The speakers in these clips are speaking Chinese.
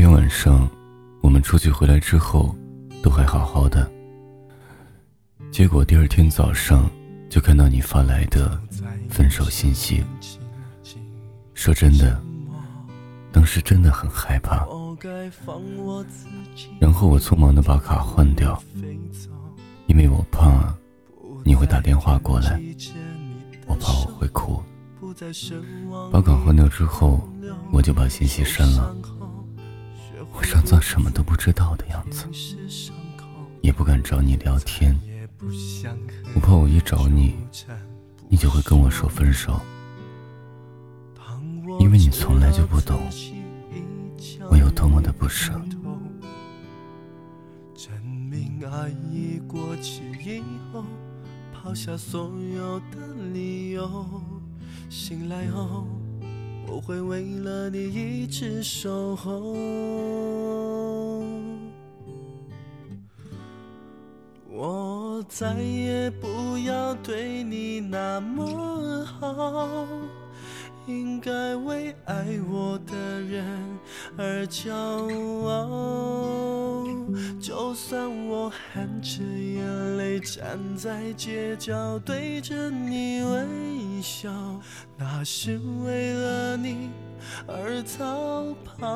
天晚上，我们出去回来之后，都还好好的。结果第二天早上，就看到你发来的分手信息。说真的，当时真的很害怕。然后我匆忙的把卡换掉，因为我怕你会打电话过来，我怕我会哭。把卡换掉之后，我就把信息删了。我装作什么都不知道的样子，也不敢找你聊天。我怕我一找你，你就会跟我说分手，因为你从来就不懂我有多么的不舍。证明爱已过期以后，抛下所有的理由，醒来后。我会为了你一直守候，我再也不要对你那么好。应该为爱我的人而骄傲，就算我含着眼泪站在街角对着你微笑，那是为了你而逃跑。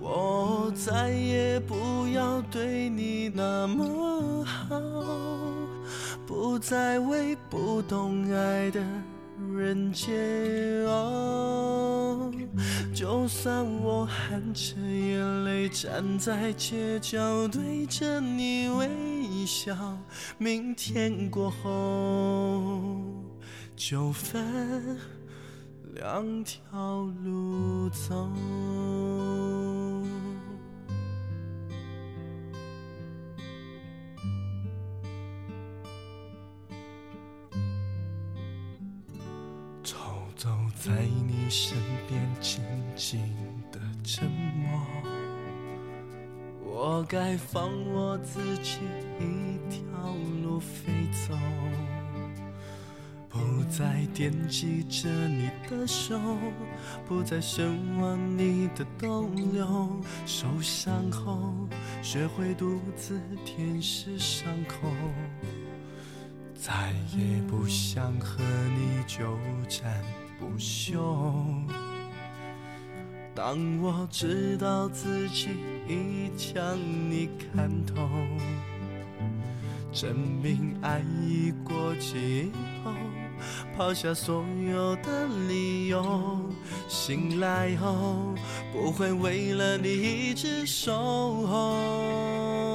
我再也不要对你那么好，不再为不懂爱的。人煎熬，就算我含着眼泪站在街角对着你微笑，明天过后就分两条路走。走在你身边，静静的沉默。我该放我自己一条路飞走，不再惦记着你的手，不再奢望你的逗留。受伤后，学会独自舔舐伤口。再也不想和你纠缠不休。当我知道自己已将你看透，证明爱已过期以后，抛下所有的理由，醒来后不会为了你一直守候。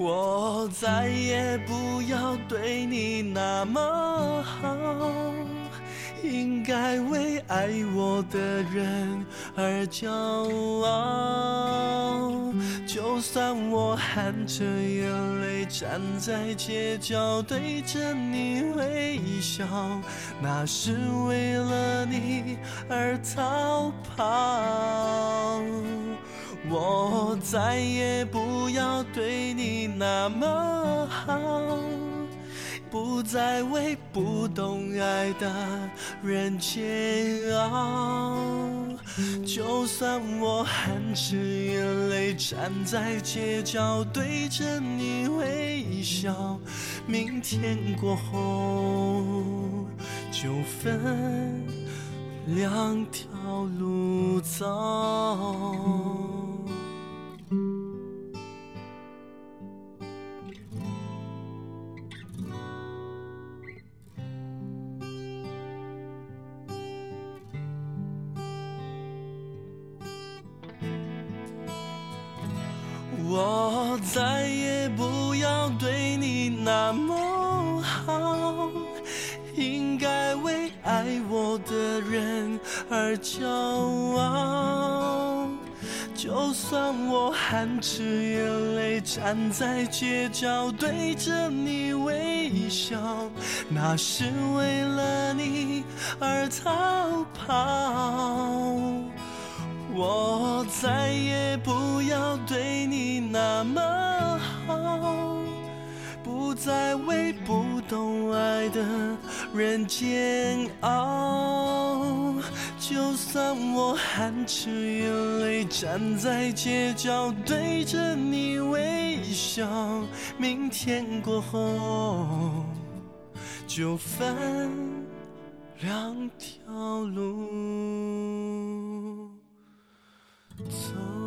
我再也不要对你那么好，应该为爱我的人而骄傲。就算我含着眼泪站在街角对着你微笑，那是为了你而逃跑。我再也不那么好，不再为不懂爱的人煎熬。就算我含着眼泪站在街角对着你微笑，明天过后就分两条路走。那么好，应该为爱我的人而骄傲。就算我含着眼泪站在街角对着你微笑，那是为了你而逃跑。我再也不要对你那么，再为不懂爱的人煎熬。就算我含着眼泪站在街角对着你微笑，明天过后就分两条路走。